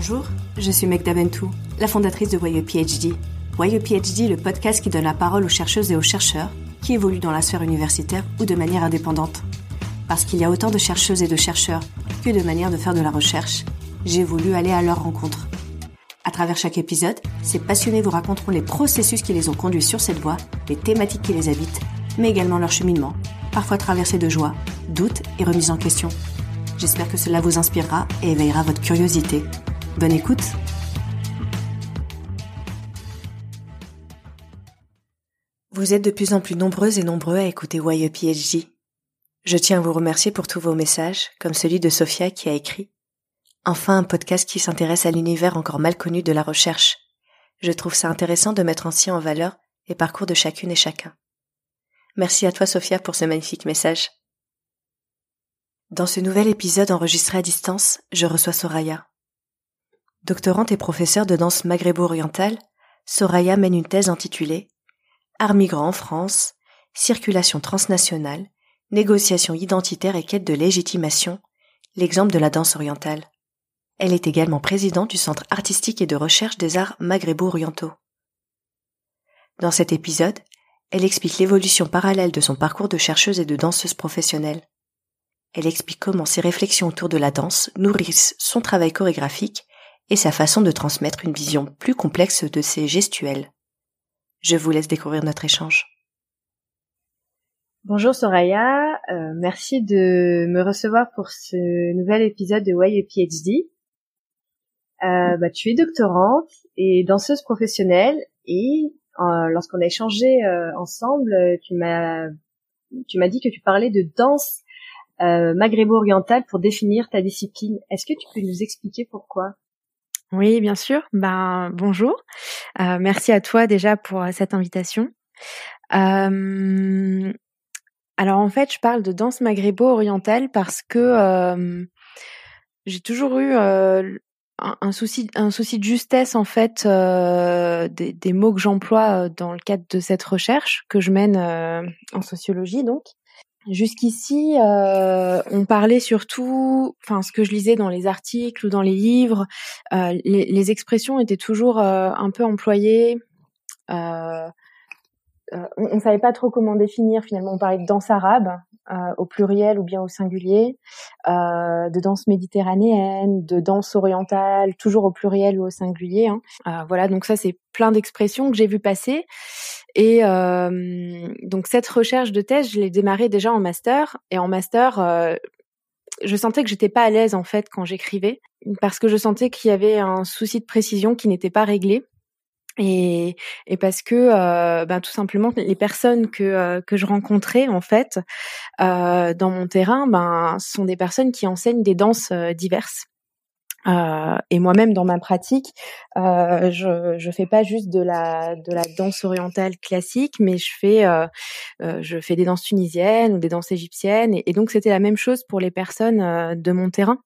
Bonjour, je suis Meg Daventou, la fondatrice de Voyeux PhD. Voyeux PhD, le podcast qui donne la parole aux chercheuses et aux chercheurs qui évoluent dans la sphère universitaire ou de manière indépendante. Parce qu'il y a autant de chercheuses et de chercheurs que de manières de faire de la recherche, j'ai voulu aller à leur rencontre. À travers chaque épisode, ces passionnés vous raconteront les processus qui les ont conduits sur cette voie, les thématiques qui les habitent, mais également leur cheminement, parfois traversé de joie, doutes et remises en question. J'espère que cela vous inspirera et éveillera votre curiosité. Bonne écoute Vous êtes de plus en plus nombreuses et nombreux à écouter YE PhD. Je tiens à vous remercier pour tous vos messages, comme celui de Sophia qui a écrit Enfin un podcast qui s'intéresse à l'univers encore mal connu de la recherche. Je trouve ça intéressant de mettre ainsi en valeur les parcours de chacune et chacun. Merci à toi Sophia pour ce magnifique message. Dans ce nouvel épisode enregistré à distance, je reçois Soraya. Doctorante et professeure de danse maghrébo-orientale, Soraya mène une thèse intitulée Art migrant en France, circulation transnationale, négociation identitaire et quête de légitimation, l'exemple de la danse orientale. Elle est également présidente du Centre artistique et de recherche des arts maghrébo-orientaux. Dans cet épisode, elle explique l'évolution parallèle de son parcours de chercheuse et de danseuse professionnelle. Elle explique comment ses réflexions autour de la danse nourrissent son travail chorégraphique et sa façon de transmettre une vision plus complexe de ses gestuels. Je vous laisse découvrir notre échange. Bonjour Soraya, euh, merci de me recevoir pour ce nouvel épisode de Why a PhD. Euh, bah, tu es doctorante et danseuse professionnelle et euh, lorsqu'on a échangé euh, ensemble, tu m'as tu m'as dit que tu parlais de danse euh, maghrébo-orientale pour définir ta discipline. Est-ce que tu peux nous expliquer pourquoi? Oui, bien sûr. Ben bonjour. Euh, merci à toi déjà pour euh, cette invitation. Euh, alors en fait, je parle de danse maghrébo-orientale parce que j'ai toujours eu un, souci, un souci de justesse en fait des, des, mots que j'emploie dans le cadre de cette recherche que je mène en sociologie donc. Jusqu'ici, euh, on parlait surtout, enfin, ce que je lisais dans les articles ou dans les livres, euh, les, expressions étaient toujours euh, un peu employées. On ne savait pas trop comment définir. Finalement, on parlait de danse arabe au pluriel ou bien au singulier, de danse méditerranéenne, de danse orientale, toujours au pluriel ou au singulier. Hein. voilà, donc ça, c'est plein d'expressions que j'ai vu passer. Et euh, donc cette recherche de thèse, je l'ai démarrée déjà en master. Et en master, euh, je sentais que j'étais pas à l'aise en fait quand j'écrivais, parce que je sentais qu'il y avait un souci de précision qui n'était pas réglé. Et, et parce que ben, tout simplement les personnes que euh, que je rencontrais en fait euh, dans mon terrain ben sont des personnes qui enseignent des danses euh, diverses et moi-même dans ma pratique, je je fais pas juste de la de la danse orientale classique, mais je fais je fais des danses tunisiennes ou des danses égyptiennes, et, et donc c'était la même chose pour les personnes de mon terrain.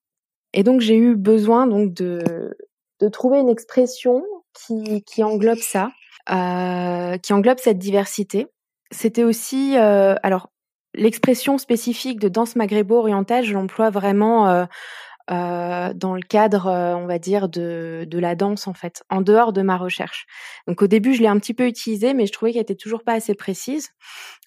Et donc j'ai eu besoin donc de de trouver une expression qui qui englobe ça, euh, qui englobe cette diversité. C'était aussi alors l'expression spécifique de danse maghrébo-orientale, je l'emploie vraiment euh, dans le cadre, euh, on va dire, de, de la danse en fait, en dehors de ma recherche. Donc au début, je l'ai un petit peu utilisée, mais je trouvais qu'elle était toujours pas assez précise.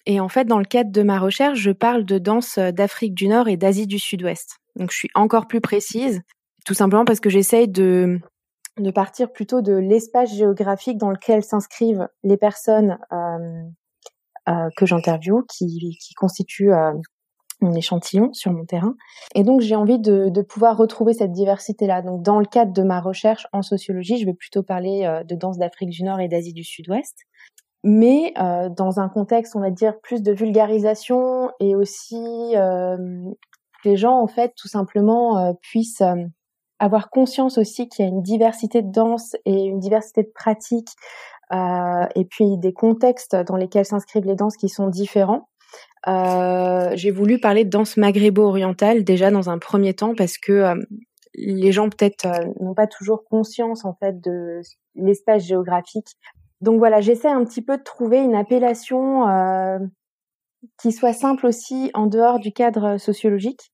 Et en fait, dans le cadre de ma recherche, je parle de danse euh, d'Afrique du Nord et d'Asie du Sud-Ouest. Donc je suis encore plus précise, tout simplement parce que j'essaye de de partir plutôt de l'espace géographique dans lequel s'inscrivent les personnes euh, euh, que j'interviewe, qui, qui constituent mon échantillon sur mon terrain. Et donc j'ai envie de, de, pouvoir retrouver cette diversité-là. Donc dans le cadre de ma recherche en sociologie, je vais plutôt parler euh, de danse d'Afrique du Nord et d'Asie du Sud-Ouest. Mais euh, dans un contexte, on va dire, plus de vulgarisation et aussi euh, les gens, en fait, tout simplement, euh, puissent euh, avoir conscience aussi qu'il y a une diversité de danse et une diversité de pratiques et puis des contextes dans lesquels s'inscrivent les danses qui sont différents. Euh, j'ai voulu parler de danse maghrébo-orientale déjà dans un premier temps parce que euh, les gens peut-être euh, n'ont pas toujours conscience en fait de l'espace géographique. Donc voilà, j'essaie un petit peu de trouver une appellation qui soit simple aussi en dehors du cadre sociologique,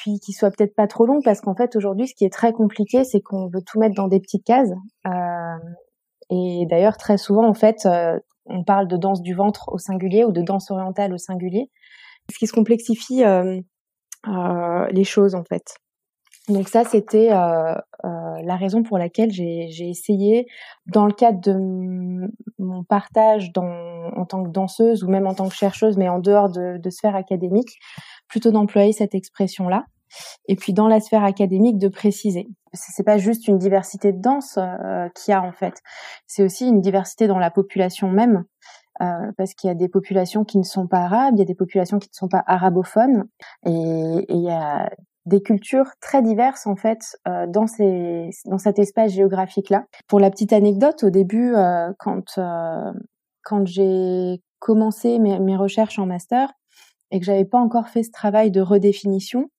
puis qui soit peut-être pas trop long parce qu'en fait aujourd'hui ce qui est très compliqué c'est qu'on veut tout mettre dans des petites cases. Euh, et d'ailleurs très souvent en fait euh, on parle de danse du ventre au singulier ou de danse orientale au singulier ce qui se complexifie euh, les choses en fait. Donc ça c'était la raison pour laquelle j'ai essayé dans le cadre de mon partage en tant que danseuse ou même en tant que chercheuse mais en dehors de, de sphère académique plutôt d'employer cette expression-là. Et puis dans la sphère académique, de préciser. C'est pas juste une diversité de danse euh, qu'il y a en fait, c'est aussi une diversité dans la population même, euh, parce qu'il y a des populations qui ne sont pas arabes, il y a des populations qui ne sont pas arabophones, et, il y a des cultures très diverses en fait euh, dans ces dans cet espace géographique là. Pour la petite anecdote, au début, euh, quand euh, quand j'ai commencé mes, mes recherches en master, et que j'avais pas encore fait ce travail de redéfinition.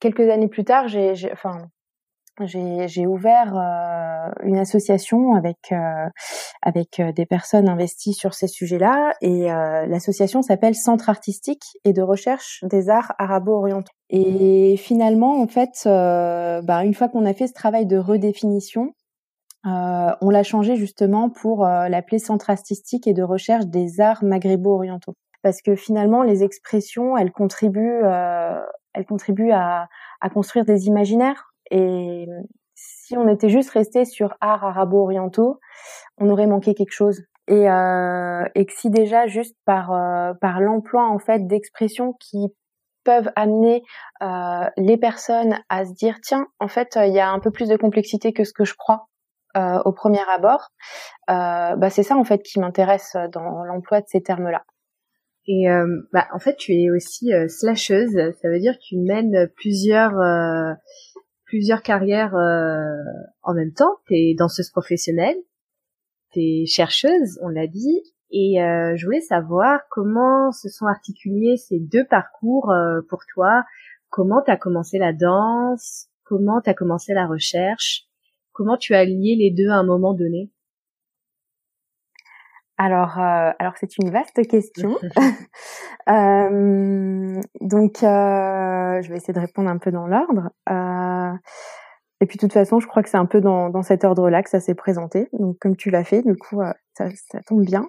Quelques années plus tard, j'ai, enfin, j'ai, ouvert euh, une association avec euh, avec euh, des personnes investies sur ces sujets-là et l'association s'appelle Centre artistique et de recherche des arts arabo-orientaux. Et finalement, en fait, bah, une fois qu'on a fait ce travail de redéfinition, on l'a changé justement pour l'appeler Centre artistique et de recherche des arts maghrébo-orientaux parce que finalement les expressions elles contribuent euh, elles contribuent à, à, construire des imaginaires. Et si on était juste resté sur art arabo-orientaux on aurait manqué quelque chose. Et, euh, et que si déjà juste par euh, par l'emploi en fait d'expressions qui peuvent amener euh, les personnes à se dire tiens en fait il y a un peu plus de complexité que ce que je crois euh, au premier abord euh, bah c'est ça en fait qui m'intéresse dans l'emploi de ces termes là et euh, bah, en fait, tu es aussi euh, slasheuse. Ça veut dire que tu mènes plusieurs euh, plusieurs carrières en même temps. Tu es danseuse professionnelle, tu es chercheuse, on l'a dit. Et je voulais savoir comment se sont articulés ces deux parcours pour toi. Comment tu as commencé la danse? Comment tu as commencé la recherche? Comment tu as lié les deux à un moment donné? Alors, euh, alors c'est une vaste question. euh, donc, euh, je vais essayer de répondre un peu dans l'ordre. Euh, et puis, de toute façon, je crois que c'est un peu dans, dans cet ordre-là que ça s'est présenté. Donc, comme tu l'as fait, du coup, ça, ça, tombe bien.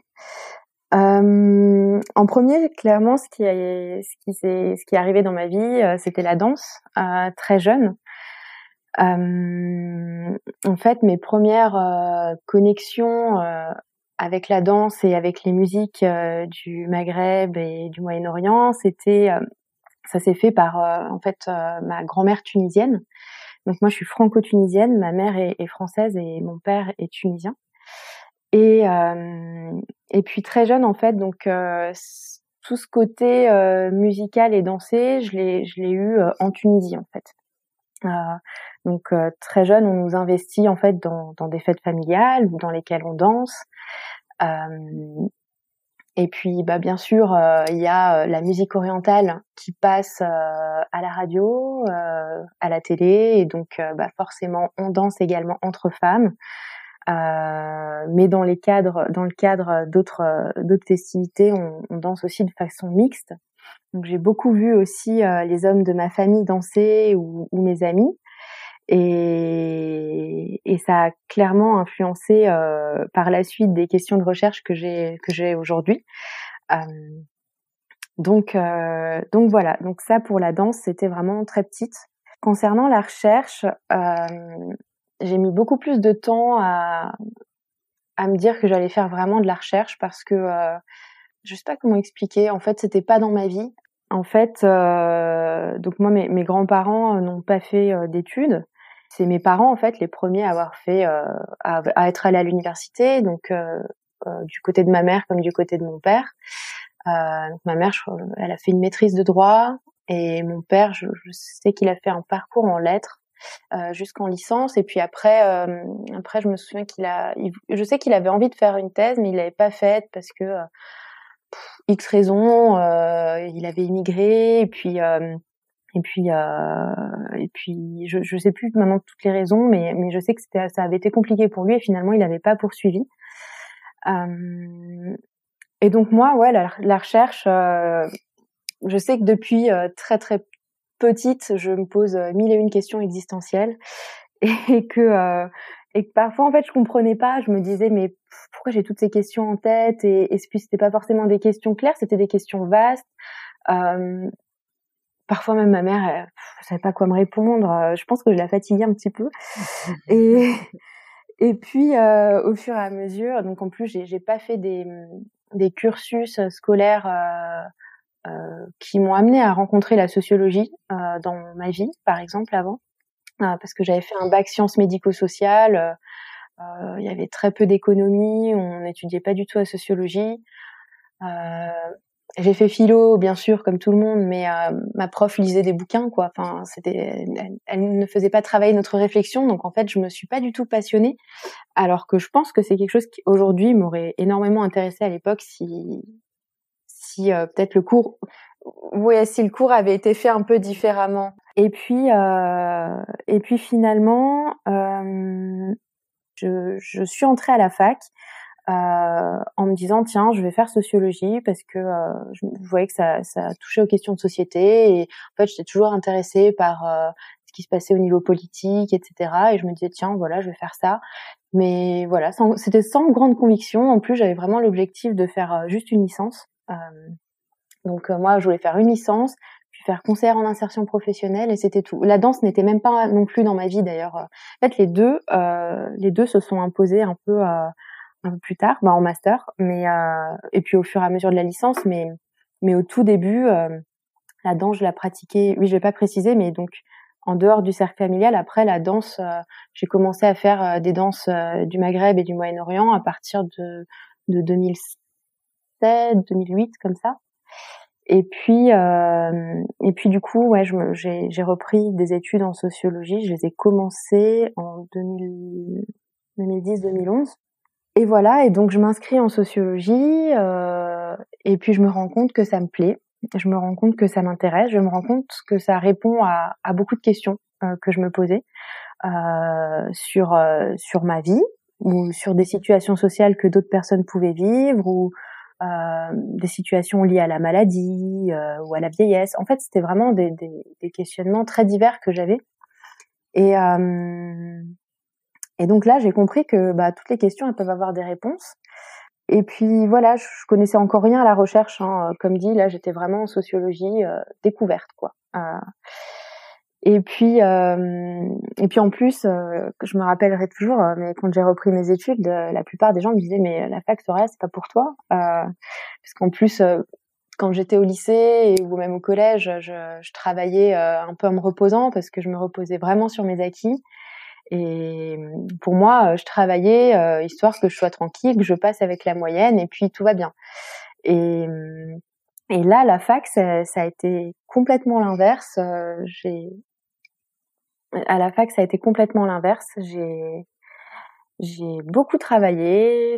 en premier, clairement, ce qui est, ce qui est, ce qui est arrivé dans ma vie, c'était la danse, très jeune. en fait, mes premières connexions avec la danse et avec les musiques euh, du Maghreb et du Moyen-Orient, c'était, euh, ça s'est fait par euh, en fait ma grand-mère tunisienne. Donc moi, je suis franco-tunisienne, ma mère est, française et mon père est tunisien. Et et puis très jeune en fait, donc tout ce côté musical et dansé, je l'ai je l'ai eu en Tunisie en fait. Donc très jeune, on nous investit en fait dans, dans des fêtes familiales ou dans lesquelles on danse. Euh, et puis, bah, bien sûr, euh, il y a euh, la musique orientale qui passe à la radio, à la télé, et donc bah, forcément, on danse également entre femmes. Euh, mais dans les cadres, dans le cadre d'autres d'autres festivités, on, on, danse aussi de façon mixte. Donc j'ai beaucoup vu aussi les hommes de ma famille danser ou, ou mes amis. Et, et, ça a clairement influencé euh, par la suite des questions de recherche que j'ai que j'ai aujourd'hui. Euh, donc euh, donc voilà. Donc ça pour la danse, c'était vraiment très petite. Concernant la recherche, euh, j'ai mis beaucoup plus de temps à à me dire que j'allais faire vraiment de la recherche parce que euh, je sais pas comment expliquer. En fait, c'était pas dans ma vie. En fait, euh, donc moi, mes, grands-parents n'ont pas fait d'études c'est mes parents en fait les premiers à avoir fait euh, à, être allés à l'université donc euh, euh, du côté de ma mère comme du côté de mon père. Donc ma mère elle a fait une maîtrise de droit et mon père je, sais qu'il a fait un parcours en lettres jusqu'en licence. Et puis après après je me souviens qu'il a je sais qu'il avait envie de faire une thèse mais il l'avait pas faite parce que X raisons il avait immigré. Et puis et puis, euh, et puis, je, je sais plus maintenant toutes les raisons, mais, mais je sais que c'était, ça avait été compliqué pour lui et finalement il n'avait pas poursuivi. Euh, et donc moi, ouais, la, la recherche, euh, je sais que depuis euh, très très petite, je me pose mille et une questions existentielles et que et que parfois en fait je comprenais pas. Je me disais mais pourquoi j'ai toutes ces questions en tête? Et, et puis c'était pas forcément des questions claires, c'était des questions vastes. Euh, parfois même ma mère, elle, savait pas quoi me répondre. Je pense que je la fatiguais un petit peu. et et puis euh, au fur et à mesure, donc en plus j'ai j'ai pas fait des des cursus scolaires euh, euh, qui m'ont amené à rencontrer la sociologie euh, dans ma vie, par exemple avant. Euh, parce que j'avais fait un bac sciences médico-sociales. Euh, euh, il y avait très peu d'économie, on n'étudiait pas du tout la sociologie. J'ai fait philo, bien sûr, comme tout le monde, mais ma prof lisait des bouquins, quoi. Enfin, c'était, elle, ne faisait pas travailler notre réflexion, donc en fait, je me suis pas du tout passionnée. Alors que je pense que c'est quelque chose qui aujourd'hui m'aurait énormément intéressé à l'époque si, si peut-être le cours, ouais, si le cours avait été fait un peu différemment. Et puis, euh, et puis finalement, euh, je, je, suis entrée à la fac euh, en me disant tiens, je vais faire sociologie parce que euh, je voyais que ça, ça touchait aux questions de société et en fait, j'étais toujours intéressée par euh, ce qui se passait au niveau politique, etc. Et je me disais tiens, voilà, je vais faire ça. Mais voilà, c'était sans grande conviction. En plus, j'avais vraiment l'objectif de faire euh, juste une licence. donc moi, je voulais faire une licence faire concert en insertion professionnelle et c'était tout. La danse n'était même pas non plus dans ma vie d'ailleurs. En fait, les deux, euh, les deux se sont imposés un peu, euh, un peu plus tard, bah, en master, mais euh, et puis au fur et à mesure de la licence, mais mais au tout début, euh, la danse, je la pratiquais. Oui, je vais pas préciser, mais donc en dehors du cercle familial, après la danse, euh, j'ai commencé à faire des danses du Maghreb et du Moyen-Orient à partir de de 2007, 2008 comme ça. Et puis, euh, et puis du coup, ouais, j'ai repris des études en sociologie. Je les ai commencées en 2010-2011. Et voilà, et donc je m'inscris en sociologie, euh, et puis je me rends compte que ça me plaît, je me rends compte que ça m'intéresse, je me rends compte que ça répond à, à beaucoup de questions euh, que je me posais euh, sur euh, sur ma vie ou sur des situations sociales que d'autres personnes pouvaient vivre ou euh, des situations liées à la maladie euh, ou à la vieillesse. En fait, c'était vraiment des, des, des, questionnements très divers que j'avais. Et, et donc là, j'ai compris que bah, toutes les questions, elles peuvent avoir des réponses. Et puis voilà, je, connaissais encore rien à la recherche. Hein. Comme dit, là, j'étais vraiment en sociologie découverte, quoi. Et puis, euh, et puis en plus, euh, je me rappellerai toujours, euh, mais quand j'ai repris mes études, la plupart des gens me disaient mais la fac serait c'est pas pour toi, parce qu'en plus, quand j'étais au lycée ou même au collège, je, je travaillais un peu en me reposant parce que je me reposais vraiment sur mes acquis. Et pour moi, je travaillais histoire que je sois tranquille, que je passe avec la moyenne, et puis tout va bien. Et et là, la fac, ça, ça a été complètement l'inverse. j'ai à la fac, ça a été complètement l'inverse. J'ai j'ai beaucoup travaillé.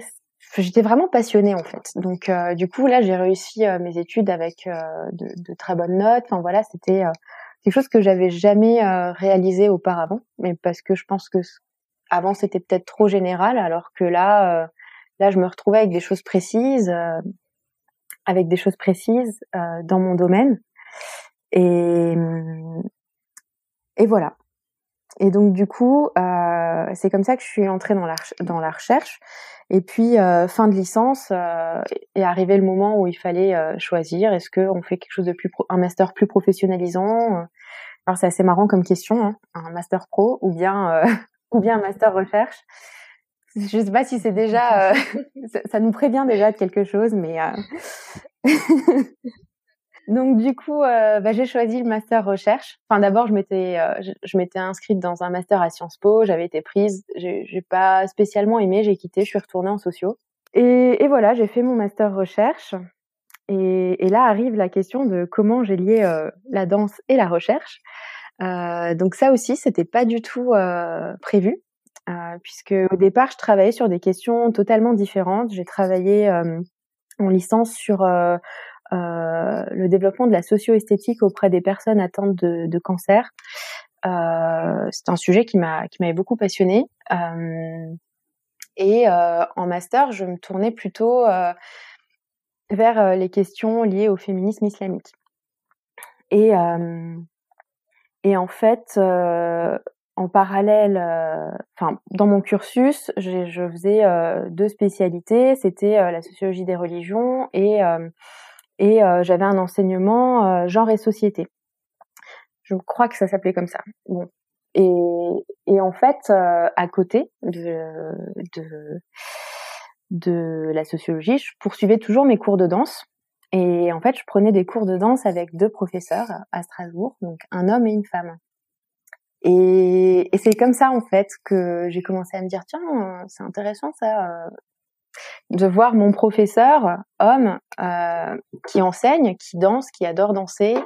J'étais vraiment passionnée en fait. Donc euh, du coup là, j'ai réussi euh, mes études avec euh, de, de, très bonnes notes. Enfin voilà, c'était quelque chose que j'avais jamais réalisé auparavant, mais parce que je pense que avant c'était peut-être trop général, alors que là, là je me retrouvais avec des choses précises, avec des choses précises dans mon domaine. Et et voilà. Et donc du coup, euh, c'est comme ça que je suis entrée dans la, dans la recherche. Et puis euh, fin de licence euh, est arrivé le moment où il fallait euh, choisir est-ce qu'on fait quelque chose de plus un master plus professionnalisant. Alors c'est assez marrant comme question, hein, un master pro ou bien ou bien un master recherche. Je sais pas si c'est déjà ça, nous prévient déjà de quelque chose, mais Donc du coup, euh, bah, j'ai choisi le master recherche. Enfin d'abord, je m'étais euh, je, m'étais inscrite dans un master à Sciences Po. J'avais été prise. J'ai, pas spécialement aimé. J'ai quitté. Je suis retournée en sociaux. Et, voilà, j'ai fait mon master recherche. Et, là arrive la question de comment j'ai lié euh, la danse et la recherche. Donc ça aussi, c'était pas du tout prévu, puisque au départ, je travaillais sur des questions totalement différentes. J'ai travaillé en licence sur le développement de la socio-esthétique auprès des personnes atteintes de, cancer. Euh, c'est un sujet qui m'a qui m'avait beaucoup passionné. Euh, et euh, en master, je me tournais plutôt euh, vers les questions liées au féminisme islamique. Et Et en fait, en parallèle, enfin dans mon cursus, je faisais deux spécialités. C'était la sociologie des religions et et j'avais un enseignement genre et société. Je crois que ça s'appelait comme ça. Bon. Et, et en fait, à côté de, de la sociologie, je poursuivais toujours mes cours de danse. Et en fait, je prenais des cours de danse avec deux professeurs à Strasbourg, donc un homme et une femme. Et, et c'est comme ça en fait que j'ai commencé à me dire tiens, c'est intéressant ça, euh, de voir mon professeur homme euh, qui enseigne, qui danse, qui adore danser,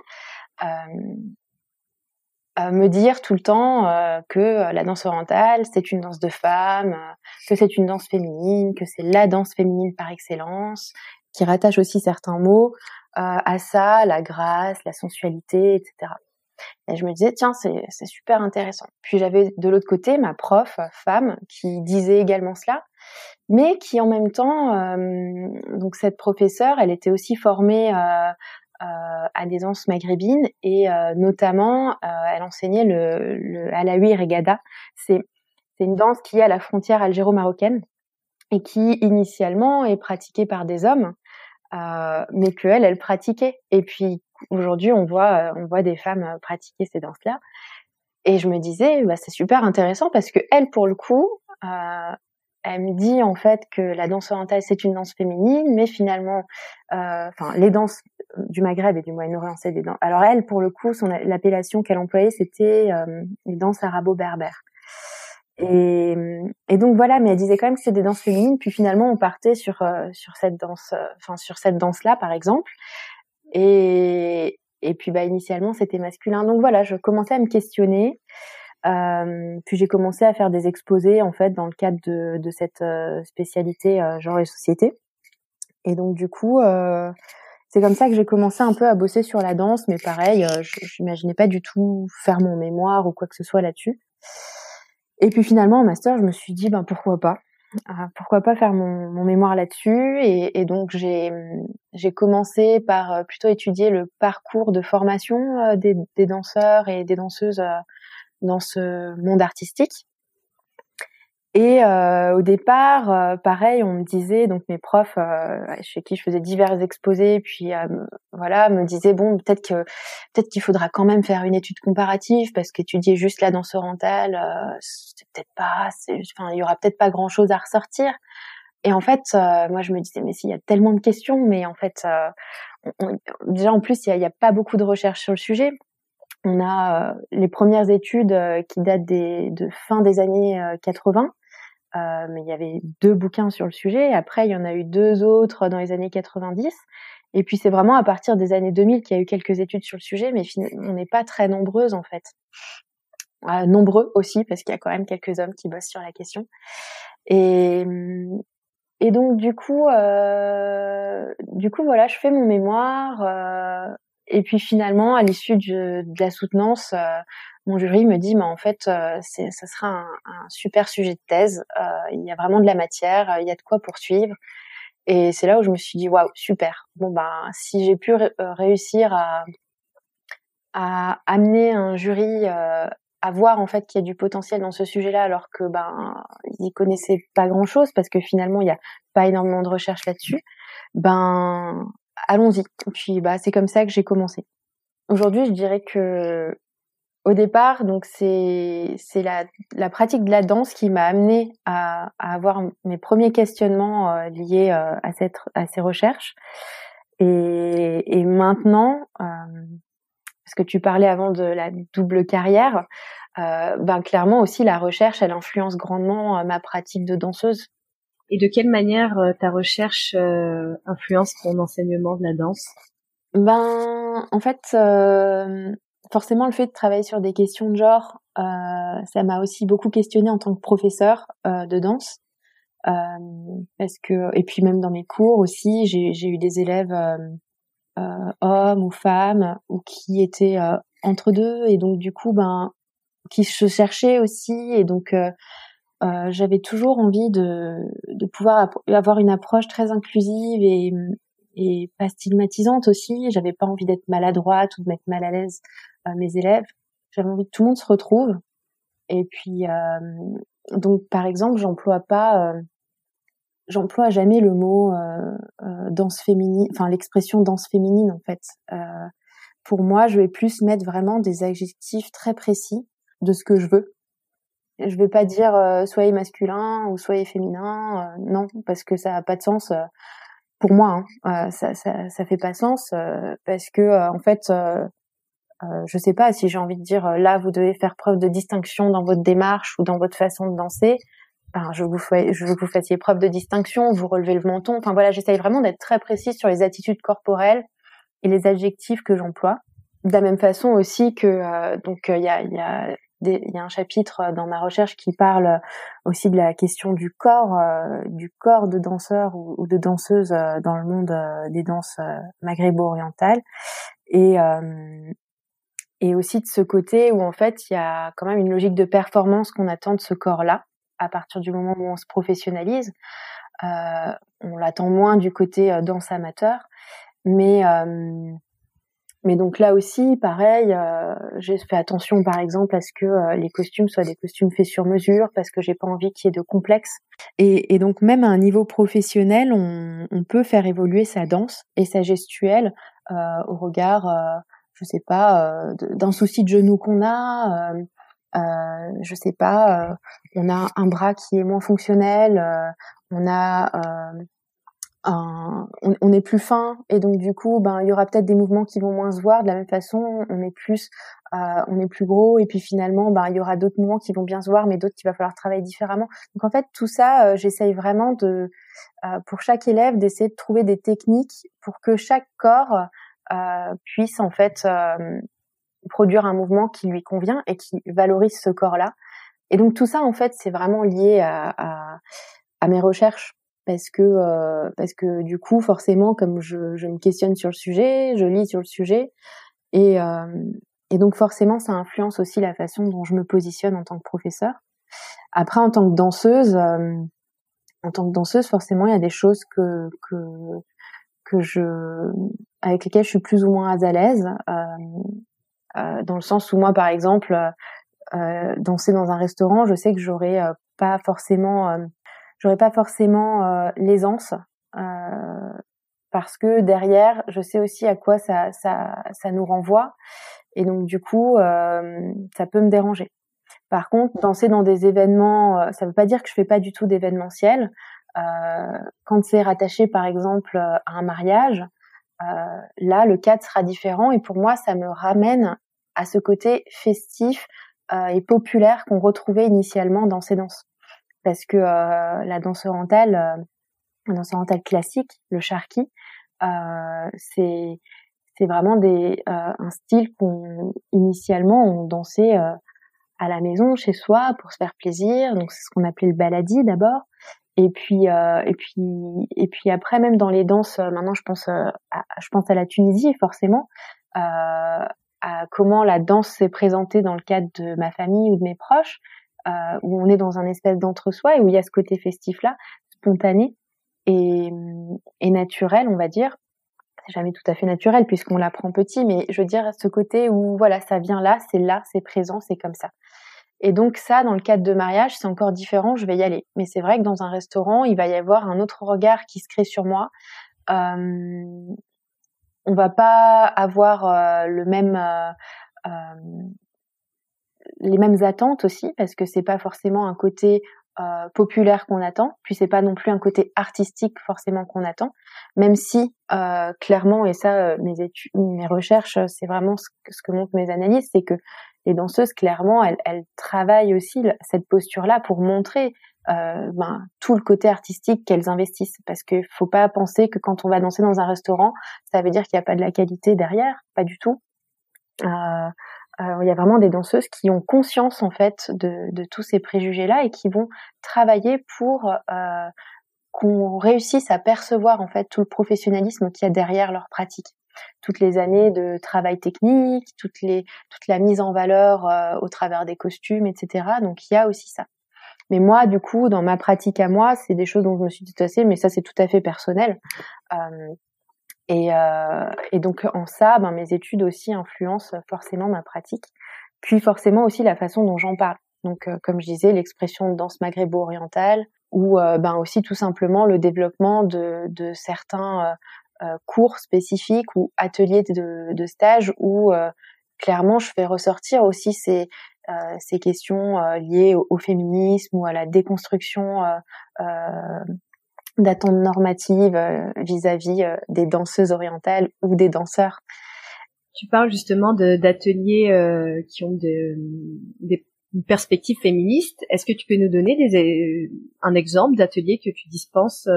euh, me dire tout le temps euh, que la danse orientale, c'est une danse de femme, que c'est une danse féminine, que c'est la danse féminine par excellence, qui rattache aussi certains mots euh, à ça, la grâce, la sensualité, etc. Et je me disais, tiens, c'est super intéressant. Puis j'avais de l'autre côté ma prof, femme, qui disait également cela, mais qui en même temps, euh, donc cette professeure, elle était aussi formée euh, euh, à des danses maghrébines et notamment elle enseignait le, le Alaoui Regada. C'est c'est une danse qui est à la frontière algéro-marocaine et qui initialement est pratiquée par des hommes, mais que elle, elle pratiquait. Et puis aujourd'hui, on voit on voit des femmes pratiquer ces danses-là. Et je me disais, bah, c'est super intéressant parce que elle, pour le coup, elle me dit en fait que la danse orientale c'est une danse féminine, mais finalement, euh, enfin les danses du Maghreb et du Moyen-Orient c'est des danses. Alors elle, pour le coup, son l'appellation qu'elle employait c'était euh, les danses arabo-berbères. Et, et, donc voilà, mais elle disait quand même que c'était des danses féminines. Puis finalement, on partait sur euh, sur cette danse, euh, enfin sur cette danse-là, par exemple. Et et puis bah initialement, c'était masculin. Donc voilà, je commençais à me questionner. Euh, puis j'ai commencé à faire des exposés en fait dans le cadre de, cette euh, spécialité euh, genre et société. Et donc du coup, c'est comme ça que j'ai commencé un peu à bosser sur la danse, mais pareil, je n'imaginais pas du tout faire mon mémoire ou quoi que ce soit là-dessus. Et puis finalement en master, je me suis dit ben pourquoi pas, pourquoi pas faire mon, mémoire là-dessus? Et, donc j'ai commencé par plutôt étudier le parcours de formation des danseurs et des danseuses dans ce monde artistique. Et euh, au départ, euh, pareil, on me disait, donc mes profs, euh, chez qui je faisais divers exposés, puis euh, voilà, me disaient bon, peut-être que peut-être qu'il faudra quand même faire une étude comparative parce qu'étudier juste la danse orientale, euh, c'est peut-être pas, enfin, il y aura peut-être pas grand-chose à ressortir. Et en fait, moi, je me disais mais s'il y a tellement de questions, mais en fait, déjà en plus, il y a, a, pas beaucoup de recherches sur le sujet. On a euh, les premières études euh, qui datent de fin des années 80, euh, mais il y avait deux bouquins sur le sujet. Après, il y en a eu deux autres dans les années 90. Et puis c'est vraiment à partir des années 2000 qu'il y a eu quelques études sur le sujet, mais on n'est pas très nombreuses en fait. Nombreux aussi parce qu'il y a quand même quelques hommes qui bossent sur la question. Et, donc du coup, du coup voilà, je fais mon mémoire. Euh, et puis finalement, à l'issue de, la soutenance, euh, mon jury me dit, mais en fait, euh, ça sera un, super sujet de thèse. Euh, il y a vraiment de la matière, il y a de quoi poursuivre. Et c'est là où je me suis dit, waouh, super. Bon ben, si j'ai pu réussir à, amener un jury à voir en fait qu'il y a du potentiel dans ce sujet-là, alors que ben ils connaissaient pas grand-chose parce que finalement il n'y a pas énormément de recherche là-dessus. Ben allons-y. Puis bah c'est comme ça que j'ai commencé. Aujourd'hui, je dirais que au départ, donc c'est c'est la, la pratique de la danse qui m'a amené à, à, avoir mes premiers questionnements euh, liés euh, à cette à ces recherches. Et, et maintenant, euh, parce que tu parlais avant de la double carrière, ben clairement aussi la recherche, elle influence grandement ma pratique de danseuse. Et de quelle manière euh, ta recherche euh, influence ton enseignement de la danse? Ben, en fait, euh, forcément, le fait de travailler sur des questions de genre, ça m'a aussi beaucoup questionné en tant que professeur de danse. parce que et puis même dans mes cours aussi, j'ai eu des élèves hommes ou femmes ou qui étaient entre deux. Et donc du coup, ben, qui se cherchaient aussi. Et donc euh, j'avais toujours envie de, de pouvoir avoir une approche très inclusive et, et pas stigmatisante aussi. J'avais pas envie d'être maladroite ou de mettre mal à l'aise euh, mes élèves. j'avais envie que tout le monde se retrouve. Et puis donc par exemple, j'emploie pas j'emploie jamais le mot euh, euh, danse féminine, enfin l'expression danse féminine en fait. Euh, pour moi, je vais plus mettre vraiment des adjectifs très précis de ce que je veux. Je vais pas dire soyez masculin ou soyez féminin, non, parce que ça a pas de sens pour moi. Hein. ça, ça, ça fait pas sens parce que en fait, je sais pas si j'ai envie de dire là vous devez faire preuve de distinction dans votre démarche ou dans votre façon de danser je vous fais, je veux que vous fassiez preuve de distinction, vous relevez le menton. Enfin voilà, j'essaye vraiment d'être très précise sur les attitudes corporelles et les adjectifs que j'emploie. De la même façon aussi que euh, donc il y a, y, a y a un chapitre dans ma recherche qui parle aussi de la question du corps, euh, du corps de danseurs ou, de danseuses euh, dans le monde des danses maghrébo-orientales et et aussi de ce côté où en fait il y a quand même une logique de performance qu'on attend de ce corps-là à partir du moment où on se professionnalise. Euh, on l'attend moins du côté euh, danse amateur, mais euh, mais donc là aussi, pareil, euh, j'ai fait attention, par exemple, à ce que euh, les costumes soient des costumes faits sur mesure, parce que j'ai pas envie qu'il y ait de complexe. Et, donc même à un niveau professionnel, on, peut faire évoluer sa danse et sa gestuelle euh, au regard, je sais pas, d'un souci de genou qu'on a, je sais pas, on a un bras qui est moins fonctionnel, on a on, est plus fin et donc du coup, ben il y aura peut-être des mouvements qui vont moins se voir. De la même façon, on est plus, on est plus gros et puis finalement, ben il y aura d'autres mouvements qui vont bien se voir, mais d'autres qu'il va falloir travailler différemment. Donc en fait, tout ça, j'essaye vraiment de, pour chaque élève, d'essayer de trouver des techniques pour que chaque corps puisse en fait produire un mouvement qui lui convient et qui valorise ce corps-là. Et donc tout ça, en fait, c'est vraiment lié à, à, à, mes recherches parce que euh, parce que du coup, forcément, comme je, je, me questionne sur le sujet, je lis sur le sujet et euh, et donc forcément, ça influence aussi la façon dont je me positionne en tant que professeur. Après, en tant que danseuse, euh, en tant que danseuse, forcément, il y a des choses que que que je avec lesquelles je suis plus ou moins à l'aise. Euh, euh, dans le sens où moi, par exemple, euh, danser dans un restaurant, je sais que j'aurais pas forcément, j'aurais pas forcément l'aisance parce que derrière, je sais aussi à quoi ça, ça, ça nous renvoie. Et donc, du coup, euh, ça peut me déranger. Par contre, danser dans des événements, ça veut pas dire que je fais pas du tout d'événementiel. Euh, quand c'est rattaché, par exemple, à un mariage, euh, là, le cadre sera différent. Et pour moi, ça me ramène à ce côté festif euh, et populaire qu'on retrouvait initialement dans ces danses. Parce que euh, la danse orientale, euh, la danse orientale classique, le charqui, c'est c'est vraiment des un style qu'on initialement on dansait à la maison chez soi pour se faire plaisir. Donc c'est ce qu'on appelait le baladi d'abord. Et puis euh, et puis et puis après même dans les danses maintenant je pense à, je pense à la Tunisie forcément euh, à comment la danse s'est présentée dans le cadre de ma famille ou de mes proches, où on est dans un espèce d'entre-soi et où il y a ce côté festif-là, spontané et, et naturel, on va dire. C'est jamais tout à fait naturel puisqu'on l'apprend petit, mais je veux dire ce côté où voilà, ça vient là, c'est là, c'est présent, c'est comme ça. Et donc ça, dans le cadre de mariage, c'est encore différent, je vais y aller. Mais c'est vrai que dans un restaurant, il va y avoir un autre regard qui se crée sur moi. Euh, on va pas avoir euh, le même euh, euh, les mêmes attentes aussi parce que c'est pas forcément un côté populaire qu'on attend, puis c'est pas non plus un côté artistique forcément qu'on attend, même si clairement et ça mes études, mes recherches, c'est vraiment ce que, ce que montrent mes analyses, c'est que les danseuses clairement elles, elles travaillent aussi cette posture là pour montrer euh, ben, tout le côté artistique qu'elles investissent. Parce qu'il faut pas penser que quand on va danser dans un restaurant, ça veut dire qu'il n'y a pas de la qualité derrière, pas du tout. Euh, il y a vraiment des danseuses qui ont conscience en fait de, de tous ces préjugés-là et qui vont travailler pour euh, qu'on réussisse à percevoir en fait tout le professionnalisme qu'il y a derrière leur pratique toutes les années de travail technique, toutes les, toute la mise en valeur euh, au travers des costumes, etc. Donc il y a aussi ça. Mais moi, du coup, dans ma pratique à moi, c'est des choses dont je me suis détachée, mais ça c'est tout à fait personnel. Euh, Et, euh, et donc en ça, ben, mes études aussi influencent forcément ma pratique, puis forcément aussi la façon dont j'en parle. Donc comme je disais, l'expression danse maghrébo-orientale, ou ben aussi tout simplement le développement de, de certains cours spécifiques ou ateliers de, de stage où clairement je fais ressortir aussi ces, euh, ces questions euh, liées au, féminisme ou à la déconstruction euh, d'attentes normatives vis-à-vis des danseuses orientales ou des danseurs. Tu parles justement d'ateliers qui ont de, des perspectives féministes. Est-ce que tu peux nous donner des, un exemple d'atelier que tu dispenses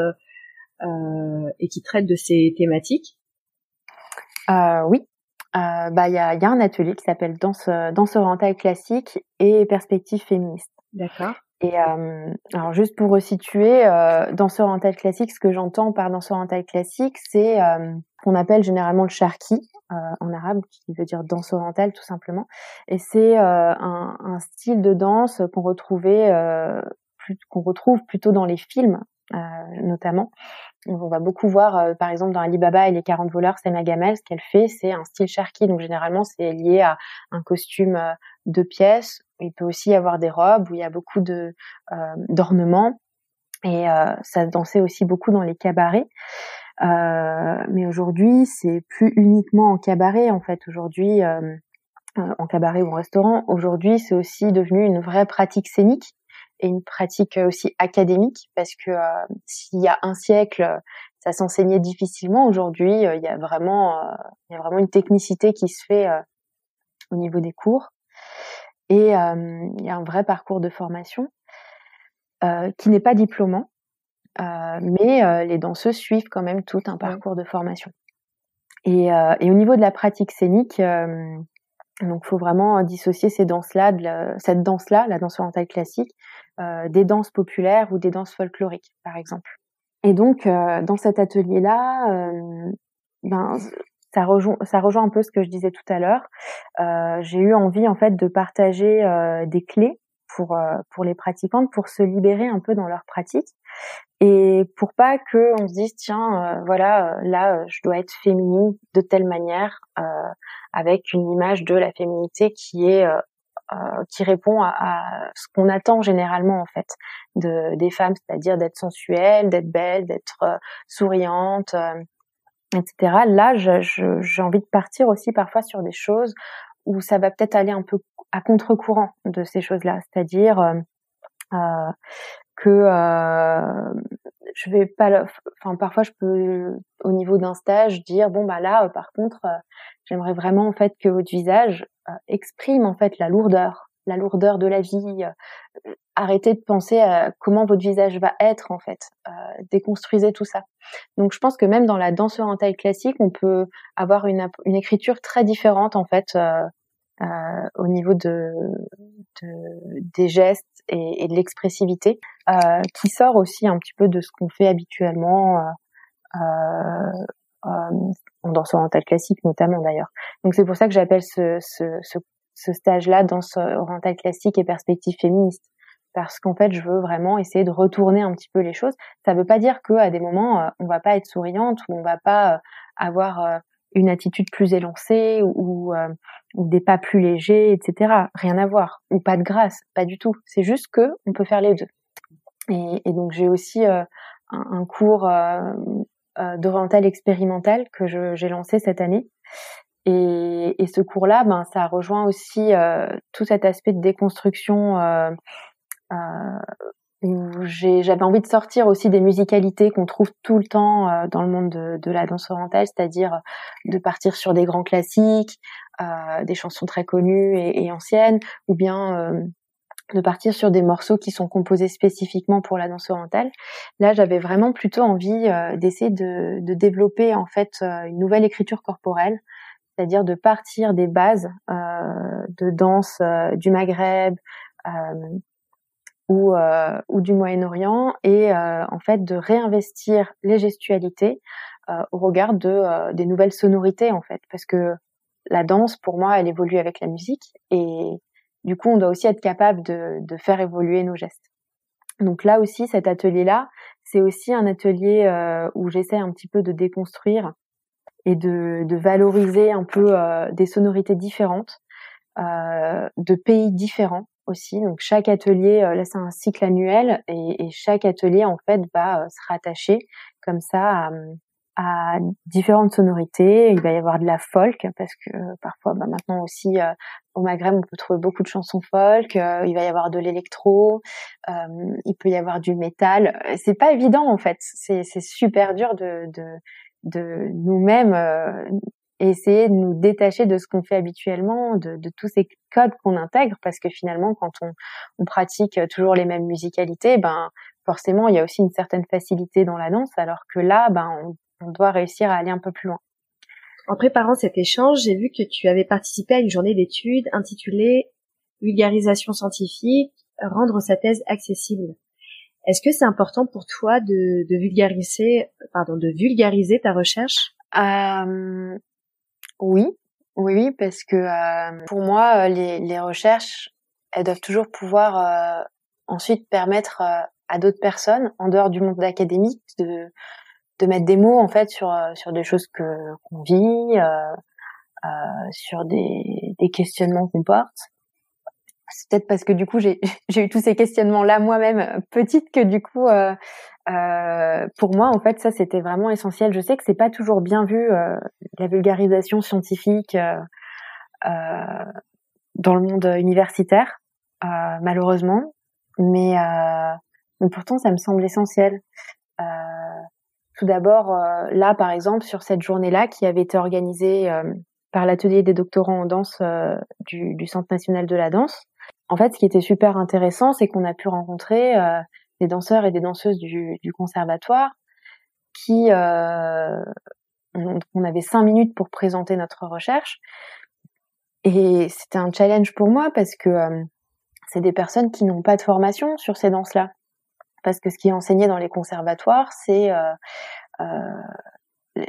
euh, et qui traite de ces thématiques? Euh, Oui, euh, bah il y a, y a, un atelier qui s'appelle danse danse orientale classique et perspective féministe. D'accord. Et euh, alors juste pour resituer, euh, danse orientale classique, ce que j'entends par danse orientale classique, c'est euh, qu'on appelle généralement le charqui euh, en arabe, qui veut dire danse orientale tout simplement. Et c'est euh, un, un, style de danse qu'on retrouvait qu'on retrouve plutôt dans les films notamment, on va beaucoup voir, euh, par exemple, dans Alibaba et les 40 voleurs, c'est Gamel, ce qu'elle fait, c'est un style charqui. Donc, généralement, c'est lié à un costume euh, de pièces. Il peut aussi y avoir des robes où il y a beaucoup de euh, d'ornements. Et ça se dansait aussi beaucoup dans les cabarets. mais aujourd'hui, c'est plus uniquement en cabaret, en fait. Aujourd'hui, en cabaret ou en restaurant, aujourd'hui, c'est aussi devenu une vraie pratique scénique et une pratique aussi académique parce que euh, s'il y a un siècle ça s'enseignait difficilement aujourd'hui euh, y euh, il y a vraiment une technicité qui se fait au niveau des cours et il y a un vrai parcours de formation qui n'est pas diplômant mais les danseuses suivent quand même tout un parcours de formation et, et, au niveau de la pratique scénique donc, il faut vraiment dissocier ces danses-là, cette danse-là, la danse orientale classique, euh, des danses populaires ou des danses folkloriques, par exemple. Et donc, euh, dans cet atelier-là, euh, ben, ça rejoint, ça rejoint un peu ce que je disais tout à l'heure. J'ai eu envie, en fait, de partager des clés pour pour les pratiquantes, pour se libérer un peu dans leur pratique et pour pas que on se dise tiens voilà là je dois être féminine de telle manière avec une image de la féminité qui est euh, qui répond à, ce qu'on attend généralement en fait de des femmes, c'est-à-dire d'être sensuelle, d'être belle, d'être euh, souriante, euh, etc. Là, j'ai envie de partir aussi parfois sur des choses où ça va peut-être aller un peu à contre-courant de ces choses-là, c'est-à-dire euh, que euh, je vais pas enfin parfois je peux au niveau d'un stage dire bon bah là par contre j'aimerais vraiment en fait que votre visage euh, exprime en fait la lourdeur, la lourdeur de la vie. Euh, arrêtez de penser à comment votre visage va être en fait. Euh, déconstruisez tout ça. Donc je pense que même dans la danse orientale classique, on peut avoir une, une écriture très différente en fait euh, euh, au niveau de, de, des gestes et, et de l'expressivité, euh, qui sort aussi un petit peu de ce qu'on fait habituellement euh, en danse orientale classique notamment d'ailleurs. Donc c'est pour ça que j'appelle ce, ce, ce, ce stage-là danse orientale classique et perspective féministe parce qu'en fait je veux vraiment essayer de retourner un petit peu les choses. Ça veut pas dire que à des moments euh, on va pas être souriante ou on va pas euh, avoir euh, une attitude plus élancée ou, des pas plus légers, etc. Rien à voir ou pas de grâce, pas du tout. C'est juste que on peut faire les deux. Et, donc j'ai aussi un, cours d'oriental expérimental que j'ai lancé cette année. Et, et ce cours-là, ben, ça rejoint aussi euh, tout cet aspect de déconstruction euh, euh, où j'avais envie de sortir aussi des musicalités qu'on trouve tout le temps euh, dans le monde de, de la danse orientale, c'est-à-dire de partir sur des grands classiques, euh, des chansons très connues et, et anciennes, ou bien de partir sur des morceaux qui sont composés spécifiquement pour la danse orientale. Là, j'avais vraiment plutôt envie euh, d'essayer de, de, développer en fait une nouvelle écriture corporelle, c'est-à-dire de partir des bases euh, de danse du Maghreb ou, ou du Moyen-Orient et en fait de réinvestir les gestualités au regard de des nouvelles sonorités en fait, parce que la danse pour moi elle évolue avec la musique et du coup, on doit aussi être capable de, de faire évoluer nos gestes. Donc là aussi, cet atelier-là, c'est aussi un atelier euh, où j'essaie un petit peu de déconstruire et de, de valoriser un peu des sonorités différentes, de pays différents aussi. Donc chaque atelier, là c'est un cycle annuel et, et, chaque atelier en fait va se rattacher comme ça à, à différentes sonorités. Il va y avoir de la folk parce que euh, parfois, bah, maintenant aussi euh, au Maghreb, on peut trouver beaucoup de chansons folk. Euh, il va y avoir de l'électro. il peut y avoir du métal. C'est pas évident en fait. C'est super dur de de, de nous-mêmes essayer de nous détacher de ce qu'on fait habituellement, de, de tous ces codes qu'on intègre, parce que finalement, quand on, on pratique toujours les mêmes musicalités, ben forcément, il y a aussi une certaine facilité dans la danse, alors que là, ben on on doit réussir à aller un peu plus loin. En préparant cet échange, j'ai vu que tu avais participé à une journée d'études intitulée Vulgarisation scientifique, rendre sa thèse accessible. Est-ce que c'est important pour toi de, vulgariser, pardon, de vulgariser ta recherche? Euh, Oui, oui, parce que euh, pour moi, les, recherches, elles doivent toujours pouvoir euh, ensuite permettre à d'autres personnes, en dehors du monde académique, de de mettre des mots en fait sur euh, sur des choses que qu'on vit, euh, euh, sur des, des questionnements qu'on porte. C'est peut-être parce que du coup j'ai eu tous ces questionnements là moi-même petite que du coup euh, euh, pour moi en fait ça c'était vraiment essentiel. Je sais que c'est pas toujours bien vu la vulgarisation scientifique dans le monde universitaire malheureusement, mais mais pourtant ça me semble essentiel. Euh, tout d'abord, euh, là, par exemple, sur cette journée-là, qui avait été organisée euh, par l'atelier des doctorants en danse euh, du, Centre national de la danse. En fait, ce qui était super intéressant, c'est qu'on a pu rencontrer des danseurs et des danseuses du, conservatoire qui, on, avait cinq minutes pour présenter notre recherche. Et c'était un challenge pour moi parce que c'est des personnes qui n'ont pas de formation sur ces danses-là parce que ce qui est enseigné dans les conservatoires, c'est euh, euh,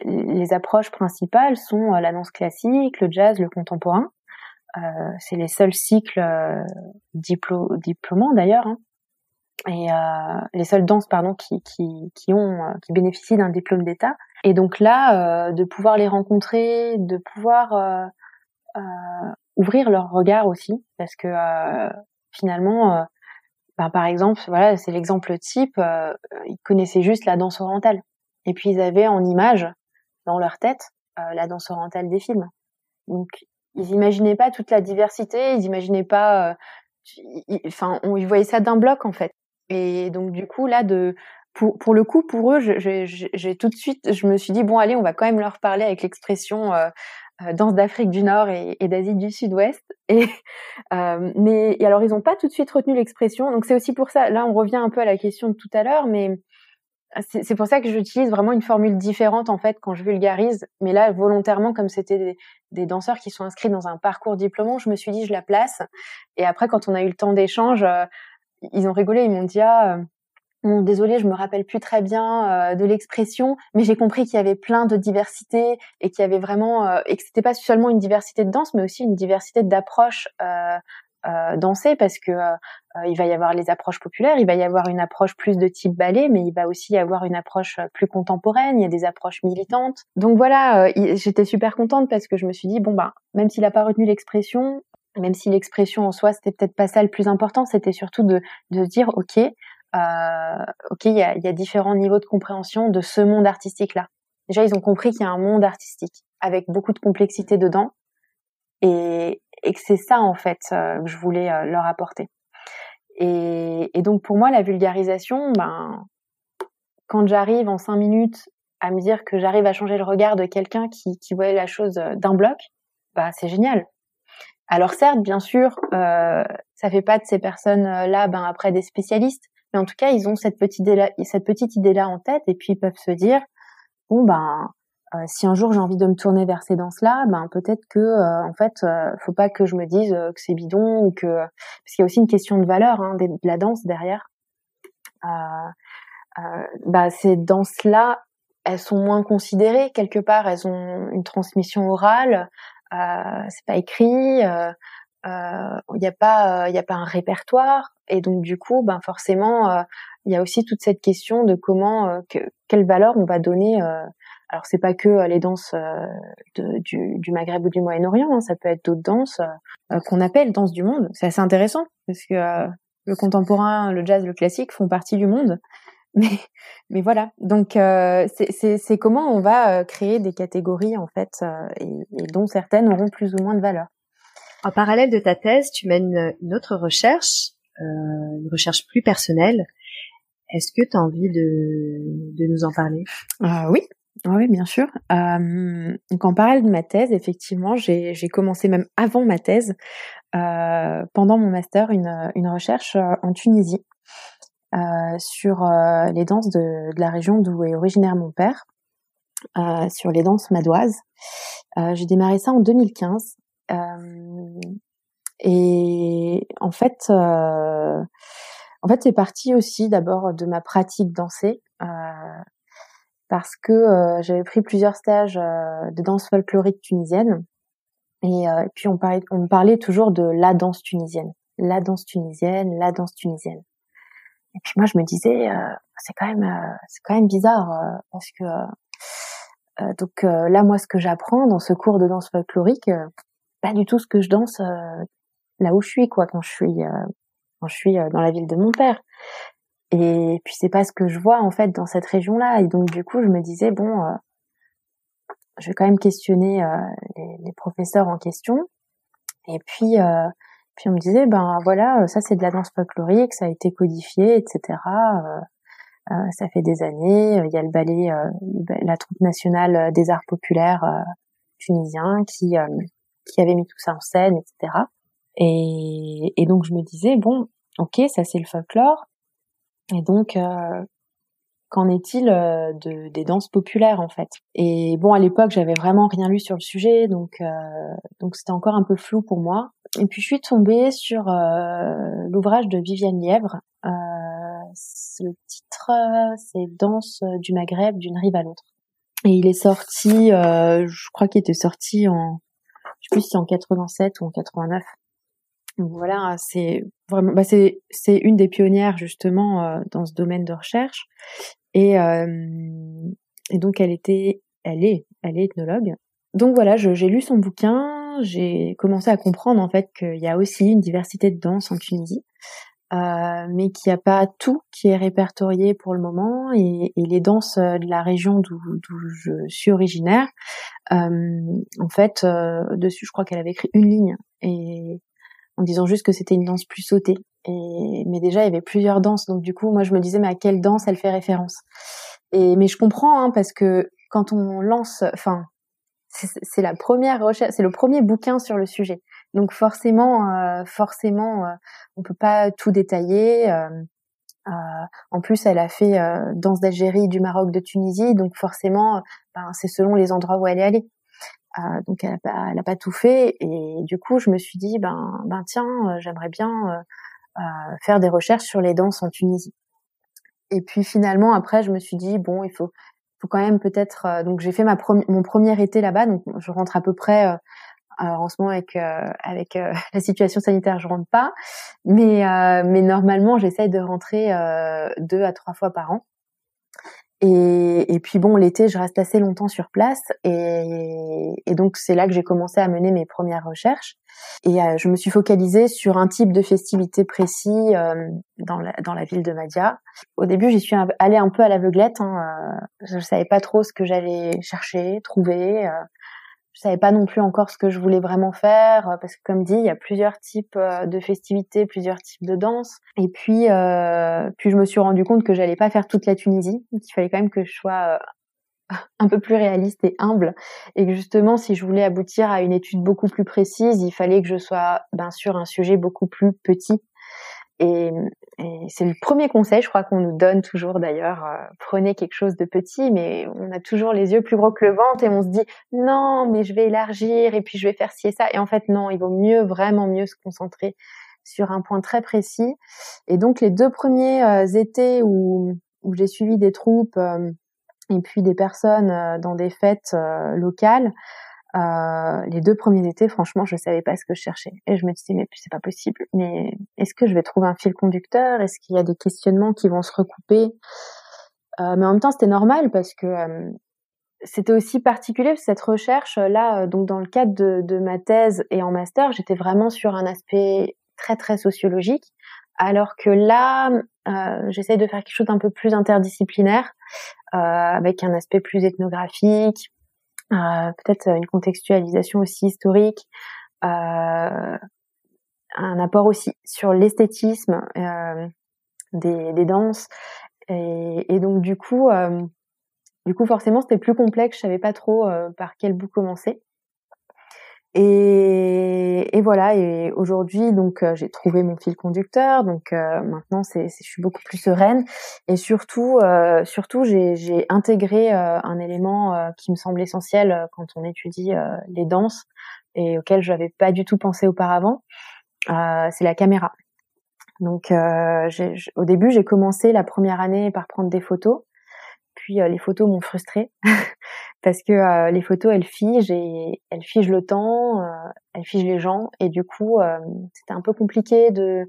les approches principales sont euh, la danse classique, le jazz, le contemporain. C'est les seuls cycles diplômants d'ailleurs, hein. et les seules danses pardon qui qui qui ont qui bénéficient d'un diplôme d'État. Et donc là, de pouvoir les rencontrer, de pouvoir ouvrir leur regard aussi, parce que finalement ben, par exemple, voilà, c'est l'exemple type, euh, ils connaissaient juste la danse orientale. Et puis ils avaient en image, dans leur tête, euh, la danse orientale des films. Donc ils imaginaient pas toute la diversité, ils imaginaient pas, euh, enfin, ils voyaient ça d'un bloc en fait. Et donc du coup là, de pour, pour le coup, pour eux, j'ai tout de suite, je me suis dit bon allez, on va quand même leur parler avec l'expression euh, danse d'Afrique du Nord et, d'Asie du Sud-Ouest. Et euh, mais alors ils n'ont pas tout de suite retenu l'expression. Donc c'est aussi pour ça. Là, on revient un peu à la question de tout à l'heure, mais c'est pour ça que j'utilise vraiment une formule différente en fait quand je vulgarise. Mais là, volontairement, comme c'était des, danseurs qui sont inscrits dans un parcours diplômant, je me suis dit je la place. Et après, quand on a eu le temps d'échange, euh, ils ont rigolé. Ils m'ont dit ah Bon, désolé, je me rappelle plus très bien euh, de l'expression, mais j'ai compris qu'il y avait plein de diversité et qu'il y avait vraiment euh, et que c'était pas seulement une diversité de danse, mais aussi une diversité d'approches euh, euh dansées, parce que il va y avoir les approches populaires, il va y avoir une approche plus de type ballet, mais il va aussi y avoir une approche plus contemporaine, il y a des approches militantes. Donc voilà, j'étais super contente parce que je me suis dit bon bah même s'il a pas retenu l'expression, même si l'expression en soi c'était peut-être pas ça le plus important, c'était surtout de de dire ok euh, ok, il y a, y a, différents niveaux de compréhension de ce monde artistique-là. Déjà, ils ont compris qu'il y a un monde artistique avec beaucoup de complexité dedans, et, et que c'est ça en fait euh, que je voulais euh, leur apporter. Et, et, donc pour moi, la vulgarisation, ben, quand j'arrive en cinq minutes à me dire que j'arrive à changer le regard de quelqu'un qui, qui voyait la chose euh, d'un bloc, bah c'est génial. Alors certes, bien sûr, euh, ça fait pas de ces personnes-là, ben après des spécialistes, mais en tout cas, ils ont cette petite idée-là, cette petite idée-là en tête, et puis ils peuvent se dire, bon ben, euh, si un jour j'ai envie de me tourner vers ces danses-là, ben peut-être que, euh, en fait, euh, faut pas que je me dise que c'est bidon ou que, parce qu'il y a aussi une question de valeur hein, de, la danse derrière. bah ces danses-là, elles sont moins considérées quelque part. Elles ont une transmission orale. c'est pas écrit il euh, n'y a pas il euh, a pas un répertoire et donc du coup ben forcément il euh, y a aussi toute cette question de comment que, quelle valeur on va donner alors c'est pas que les danses du, du, Maghreb ou du Moyen-Orient, hein, ça peut être d'autres danses qu'on appelle danses du monde. C'est assez intéressant parce que le contemporain, le jazz, le classique font partie du monde. Mais, mais voilà. Donc c'est comment on va créer des catégories en fait, et, et dont certaines auront plus ou moins de valeur. En parallèle de ta thèse, tu mènes une autre recherche, euh, une recherche plus personnelle. Est-ce que tu as envie de, de nous en parler? Euh, Oui, oui, bien sûr. Donc en parallèle de ma thèse, effectivement, j'ai commencé même avant ma thèse, euh, pendant mon master, une, recherche euh, en Tunisie euh, sur les danses de, la région d'où est originaire mon père, sur les danses madoises. j'ai démarré ça en 2015 euh, et en fait, en fait, c'est parti aussi d'abord de ma pratique dansée parce que j'avais pris plusieurs stages de danse folklorique tunisienne. Et, puis on parlait, on me parlait toujours de la danse tunisienne, la danse tunisienne, la danse tunisienne. Et puis moi je me disais c'est quand même c'est quand même bizarre parce que donc là moi ce que j'apprends dans ce cours de danse folklorique pas du tout ce que je danse euh, là où je suis quoi quand je suis euh, quand je suis euh, dans la ville de mon père et puis c'est pas ce que je vois en fait dans cette région là et donc du coup je me disais bon je vais quand même questionner les, les, professeurs en question et puis puis on me disait ben voilà ça c'est de la danse folklorique ça a été codifié etc euh, ça fait des années il y a le ballet la troupe nationale des arts populaires tunisiens qui qui avait mis tout ça en scène, etc. Et, et donc je me disais bon, ok, ça c'est le folklore. Et donc euh, qu'en est-il euh, de, des danses populaires en fait? Et bon, à l'époque, j'avais vraiment rien lu sur le sujet, donc euh, donc c'était encore un peu flou pour moi. Et puis je suis tombée sur l'ouvrage de Viviane Lièvre. Euh, le titre, c'est Danse du Maghreb d'une rive à l'autre. Et il est sorti, je crois qu'il était sorti en je sais plus si en 87 ou en 89. Donc voilà, c'est vraiment, bah c'est c'est une des pionnières justement euh, dans ce domaine de recherche. Et euh, et donc elle était, elle est, elle est ethnologue. Donc voilà, j'ai lu son bouquin, j'ai commencé à comprendre en fait qu'il y a aussi une diversité de danse en Tunisie euh, mais qu'il n'y a pas tout qui est répertorié pour le moment. Et, et les danses euh, de la région d'où je suis originaire, euh, en fait, euh, dessus, je crois qu'elle avait écrit une ligne. Et en disant juste que c'était une danse plus sautée. Et mais déjà, il y avait plusieurs danses, donc du coup, moi, je me disais, mais à quelle danse elle fait référence? Et mais je comprends, hein, parce que quand on lance, enfin, c'est la première recherche, c'est le premier bouquin sur le sujet. Donc forcément, euh, forcément, euh, on peut pas tout détailler. Euh, euh en plus, elle a fait danse d'Algérie, du Maroc, de Tunisie, donc forcément, ben, c'est selon les endroits où elle est allée. Donc elle a pas, elle a pas tout fait, et du coup, je me suis dit, ben, ben tiens, j'aimerais bien faire des recherches sur les danses en Tunisie. Et puis finalement, après, je me suis dit, bon, il faut, faut quand même peut-être. donc j'ai fait ma mon premier été là-bas, donc je rentre à peu près en ce moment avec euh, avec euh, la situation sanitaire, je rentre pas, mais euh, mais normalement j'essaye de rentrer deux à trois fois par an. Et, puis bon, l'été, je reste assez longtemps sur place, et, donc c'est là que j'ai commencé à mener mes premières recherches. Et je me suis focalisée sur un type de festivité précis dans la dans la ville de Madia. Au début, j'y suis allée un peu à l'aveuglette. Hein, je savais pas trop ce que j'allais chercher, trouver je savais pas non plus encore ce que je voulais vraiment faire euh, parce que comme dit il y a plusieurs types euh, de festivités plusieurs types de danse et puis euh, puis je me suis rendu compte que j'allais pas faire toute la Tunisie qu'il fallait quand même que je sois euh, un peu plus réaliste et humble. Et que justement si je voulais aboutir à une étude beaucoup plus précise il fallait que je sois bien sûr un sujet beaucoup plus petit et, et c'est le premier conseil, je crois qu'on nous donne toujours d'ailleurs. Euh, prenez quelque chose de petit, mais on a toujours les yeux plus gros que le ventre et on se dit non, mais je vais élargir et puis je vais faire ci et ça. Et en fait non, il vaut mieux vraiment mieux se concentrer sur un point très précis. Et donc les deux premiers euh, étés où, où j'ai suivi des troupes euh, et puis des personnes dans des fêtes locales, euh, les deux premiers étés, franchement, je savais pas ce que je cherchais. Et je me disais, mais c'est pas possible. Mais est-ce que je vais trouver un fil conducteur? Est-ce qu'il y a des questionnements qui vont se recouper? Euh, Mais en même temps, c'était normal parce que euh, c'était aussi particulier cette recherche là donc dans le cadre de, de ma thèse et en master j'étais vraiment sur un aspect très très sociologique alors que là euh, j'essaie de faire quelque chose d'un peu plus interdisciplinaire euh, avec un aspect plus ethnographique euh, peut-être une contextualisation aussi historique un apport aussi sur l'esthétisme des, des, danses et, et, donc du coup du coup, forcément, c'était plus complexe. Je savais pas trop euh, par quel bout commencer. Et, et voilà. Et aujourd'hui, donc, euh, j'ai trouvé mon fil conducteur. Donc euh, maintenant, c'est, je suis beaucoup plus sereine. Et surtout, surtout, j'ai, intégré un élément qui me semble essentiel quand on étudie les danses et auquel je n'avais pas du tout pensé auparavant. c'est la caméra. Donc, au début, j'ai commencé la première année par prendre des photos. Puis euh, les photos m'ont frustrée parce que euh, les photos elles figent et elles figent le temps, euh, elles figent les gens et du coup c'était un peu compliqué de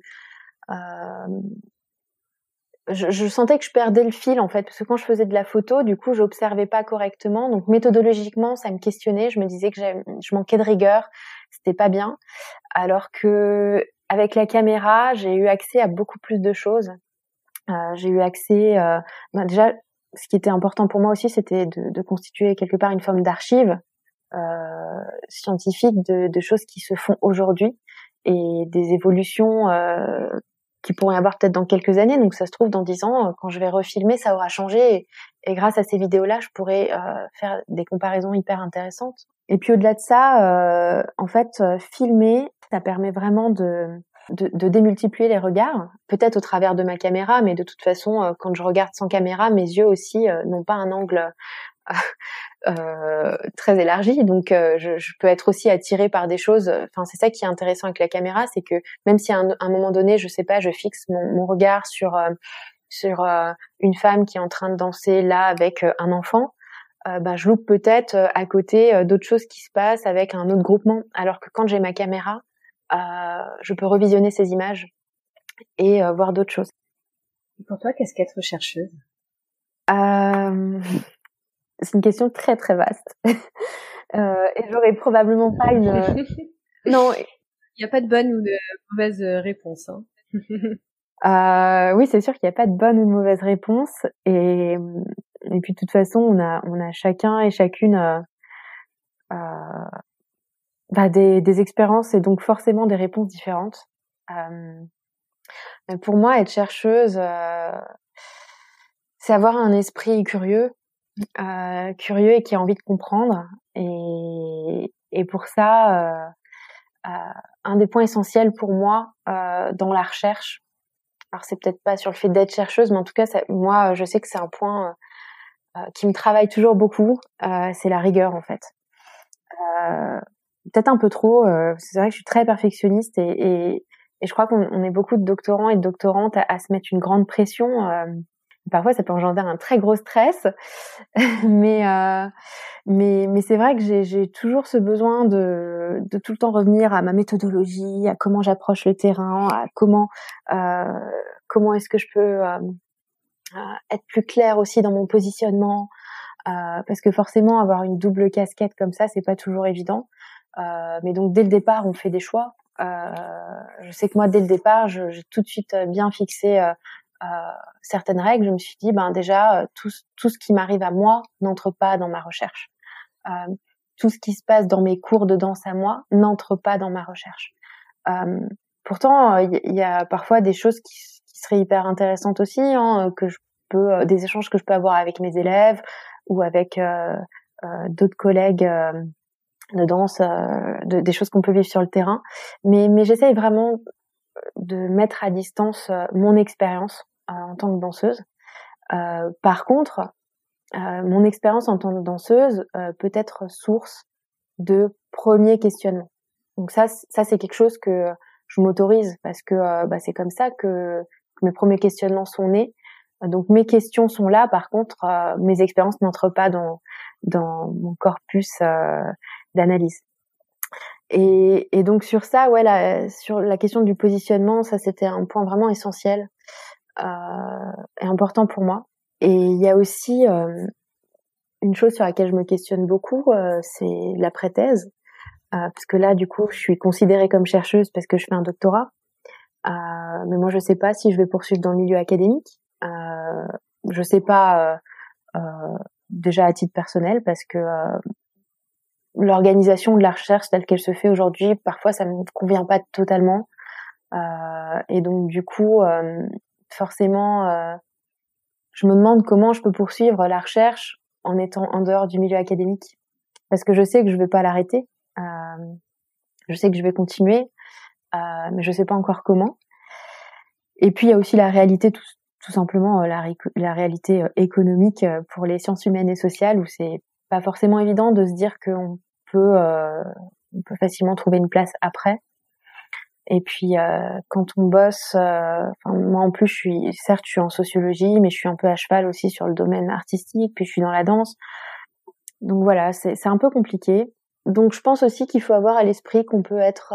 je, je, sentais que je perdais le fil en fait parce que quand je faisais de la photo du coup j'observais pas correctement. Donc méthodologiquement ça me questionnait. Je me disais que je manquais de rigueur. C'était pas bien. Alors que avec la caméra j'ai eu accès à beaucoup plus de choses. Euh, j'ai eu accès euh, ben déjà ce qui était important pour moi aussi, c'était de, de, constituer quelque part une forme d'archive euh, scientifique de, de, choses qui se font aujourd'hui et des évolutions euh, qui pourraient avoir peut-être dans quelques années. Donc ça se trouve dans dix ans, quand je vais refilmer, ça aura changé. Et, grâce à ces vidéos-là, je pourrais euh, faire des comparaisons hyper intéressantes. Et puis au-delà de ça, euh, en fait, euh, filmer, ça permet vraiment de de, démultiplier les regards, peut-être au travers de ma caméra, mais de toute façon, euh, quand je regarde sans caméra, mes yeux aussi euh, n'ont pas un angle euh, très élargi, donc je, peux être aussi attirée par des choses. Enfin, c'est ça qui est intéressant avec la caméra, c'est que même si à un, moment donné, je sais pas, je fixe mon, regard sur sur une femme qui est en train de danser là avec un enfant, ben, je loupe peut-être à côté d'autres choses qui se passent avec un autre groupement. Alors que quand j'ai ma caméra, je peux revisionner ces images et euh, voir d'autres choses. pour toi, qu'est-ce qu'être chercheuse? Euh, C'est une question très très vaste. euh, et j'aurais probablement pas une. non. Il n'y a pas de bonne ou de mauvaise réponse. Hein. euh, oui, c'est sûr qu'il n'y a pas de bonne ou de mauvaise réponse. Et, et puis de toute façon, on a, on a chacun et chacune euh, bah, des, expériences et donc forcément des réponses différentes. Euh, pour moi, être chercheuse, euh, c'est avoir un esprit curieux, euh, curieux et qui a envie de comprendre. Et, et pour ça, euh, un des points essentiels pour moi dans la recherche, alors c'est peut-être pas sur le fait d'être chercheuse, mais en tout cas, moi, je sais que c'est un point qui me travaille toujours beaucoup, c'est la rigueur en fait. Euh, peut-être un peu trop. Euh, c'est vrai que je suis très perfectionniste et, et, et je crois qu'on est beaucoup de doctorants et de doctorantes à, se mettre une grande pression. Euh, parfois, ça peut engendrer un très gros stress, mais euh, mais mais c'est vrai que j'ai toujours ce besoin de de tout le temps revenir à ma méthodologie, à comment j'approche le terrain, à comment euh, comment est-ce que je peux euh, être plus claire aussi dans mon positionnement. Euh, parce que forcément avoir une double casquette comme ça c'est pas toujours évident euh, mais donc dès le départ, on fait des choix. Euh, je sais que moi, dès le départ, j'ai tout de suite euh, bien fixé certaines règles. Je me suis dit, ben déjà, tout, tout ce qui m'arrive à moi n'entre pas dans ma recherche. tout ce qui se passe dans mes cours de danse à moi n'entre pas dans ma recherche. pourtant, il y, a parfois des choses qui, qui seraient hyper intéressantes aussi, hein, que je peux, des échanges que je peux avoir avec mes élèves ou avec euh, euh, d'autres collègues de danse, euh, de, des choses qu'on peut vivre sur le terrain. Mais, mais j'essaye vraiment de mettre à distance euh, mon expérience euh, en tant que danseuse. par contre, mon expérience en tant que danseuse peut être source de premiers questionnements. Donc ça, ça c'est quelque chose que je m'autorise parce que bah, c'est comme ça que, que, mes premiers questionnements sont nés. Donc mes questions sont là, par contre, mes expériences n'entrent pas dans dans mon corpus d'analyse. Et, et, donc sur ça, ouais, la, sur la question du positionnement, ça c'était un point vraiment essentiel euh, et important pour moi. Et il y a aussi, euh, une chose sur laquelle je me questionne beaucoup, c'est la thèse parce que là, du coup, je suis considérée comme chercheuse parce que je fais un doctorat. mais moi, je sais pas si je vais poursuivre dans le milieu académique. Euh, je sais pas déjà à titre personnel parce que l'organisation de la recherche telle qu'elle se fait aujourd'hui, parfois ça me convient pas totalement. Euh, et donc du coup, euh, forcément, euh, je me demande comment je peux poursuivre la recherche en étant en dehors du milieu académique, parce que je sais que je vais pas l'arrêter. je sais que je vais continuer, mais je sais pas encore comment. Et puis il y a aussi la réalité tout, tout simplement la, la réalité économique pour les sciences humaines et sociales où c'est pas forcément évident de se dire qu'on peut, euh, on peut facilement trouver une place après. Et puis euh, quand on bosse, euh, moi en plus je suis, certes je suis en sociologie, mais je suis un peu à cheval aussi sur le domaine artistique, puis je suis dans la danse. Donc voilà, c'est un peu compliqué. Donc je pense aussi qu'il faut avoir à l'esprit qu'on peut être,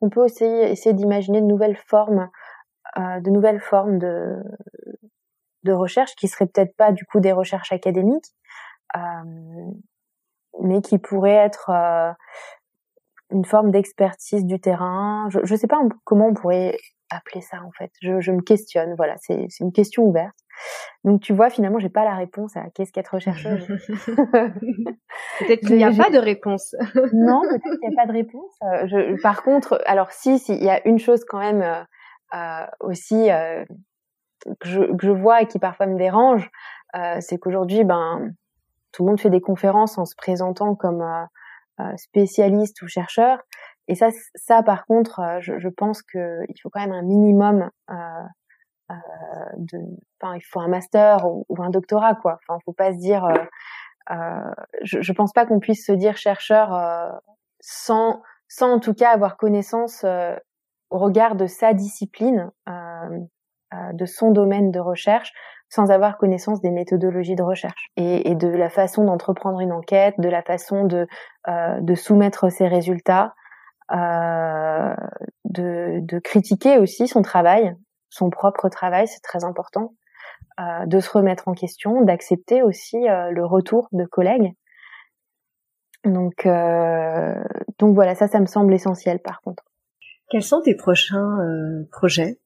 qu'on peut essayer, essayer d'imaginer de nouvelles formes, de nouvelles formes de de recherche qui seraient peut-être pas du coup des recherches académiques, mais qui pourrait être euh, une forme d'expertise du terrain. Je ne sais pas comment on pourrait appeler ça en fait. Je, je me questionne. Voilà, c'est une question ouverte. Donc tu vois, finalement, j'ai pas la réponse à qu'est-ce qu'être rechercheuse. peut-être qu'il n'y a pas de réponse. non, peut-être qu'il n'y a pas de réponse. Euh, je, par contre, alors si, il y a une chose quand même euh, aussi euh, que, je, que je vois et qui parfois me dérange, euh, c'est qu'aujourd'hui, ben tout le monde fait des conférences en se présentant comme euh, euh, spécialiste ou chercheur. Et ça, ça par contre, euh, je, je pense qu'il faut quand même un minimum euh, de, enfin, il faut un master ou, un doctorat, quoi. Enfin, faut pas se dire. Euh, je, je pense pas qu'on puisse se dire chercheur sans, sans en tout cas avoir connaissance au regard de sa discipline, de son domaine de recherche, sans avoir connaissance des méthodologies de recherche et, et de la façon d'entreprendre une enquête, de la façon de, euh, de soumettre ses résultats, euh, de, de, critiquer aussi son travail, son propre travail, c'est très important, euh, de se remettre en question, d'accepter aussi euh, le retour de collègues. Donc, euh, donc voilà, ça, ça me semble essentiel par contre. Quels sont tes prochains euh, projets?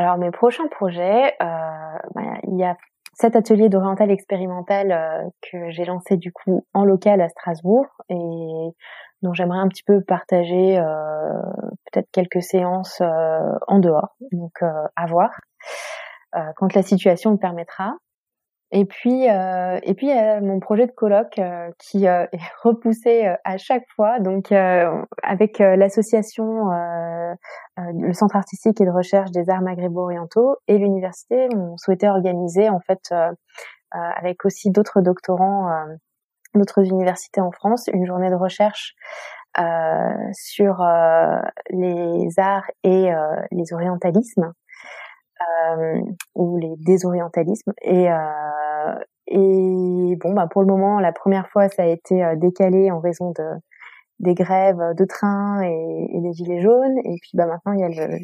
Alors mes prochains projets, euh, bah, il y a cet atelier d'oriental expérimental euh, que j'ai lancé du coup en local à Strasbourg et dont j'aimerais un petit peu partager euh, peut-être quelques séances en dehors, donc à voir quand la situation le permettra. Et puis, euh, et puis a mon projet de colloque euh, qui euh, est repoussé euh, à chaque fois. Donc, avec l'association, le Centre artistique et de recherche des arts maghrébo-orientaux et l'université, on souhaitait organiser en fait, avec aussi d'autres doctorants, d'autres universités en France, une journée de recherche sur les arts et les orientalismes. Euh, ou les désorientalismes. Et, euh, et bon, bah pour le moment, la première fois, ça a été euh, décalé en raison de des grèves de train et, et des gilets jaunes. Et puis bah maintenant, il y a le,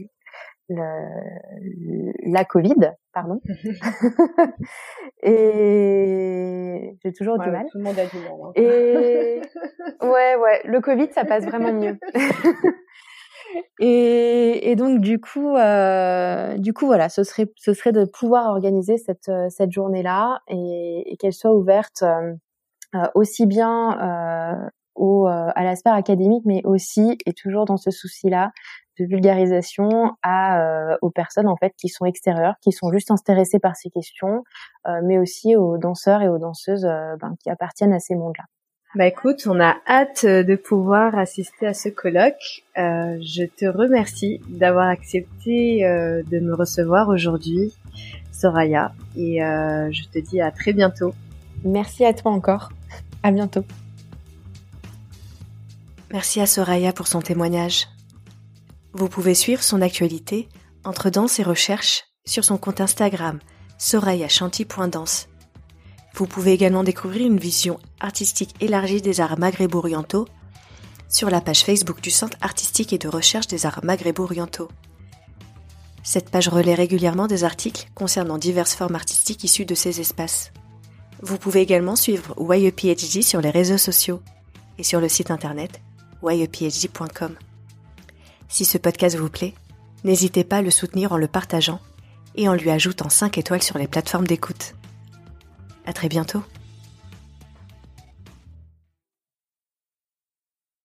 le, la Covid, pardon. et j'ai toujours du mal. Tout le monde a du mal. Hein. Et ouais, ouais, le Covid, ça passe vraiment mieux. Et, donc du coup, euh, du coup voilà, ce serait, ce de pouvoir organiser cette euh, journée-là et, qu'elle soit ouverte euh, aussi bien au, à l'aspect académique, mais aussi et toujours dans ce souci-là de vulgarisation à aux personnes en fait qui sont extérieures, qui sont juste intéressées par ces questions, mais aussi aux danseurs et aux danseuses ben, qui appartiennent à ces mondes-là. Bah écoute, on a hâte de pouvoir assister à ce colloque. Euh, je te remercie d'avoir accepté euh, de me recevoir aujourd'hui, Soraya, et euh, je te dis à très bientôt. Merci à toi encore. À bientôt. Merci à Soraya pour son témoignage. Vous pouvez suivre son actualité entre danse et recherche sur son compte Instagram sorayachanty.danse vous pouvez également découvrir une vision artistique élargie des arts maghrébo-orientaux sur la page Facebook du Centre artistique et de recherche des arts maghrébo-orientaux. Cette page relaie régulièrement des articles concernant diverses formes artistiques issues de ces espaces. Vous pouvez également suivre YEPHD sur les réseaux sociaux et sur le site internet yephd.com. Si ce podcast vous plaît, n'hésitez pas à le soutenir en le partageant et en lui ajoutant 5 étoiles sur les plateformes d'écoute. À très bientôt.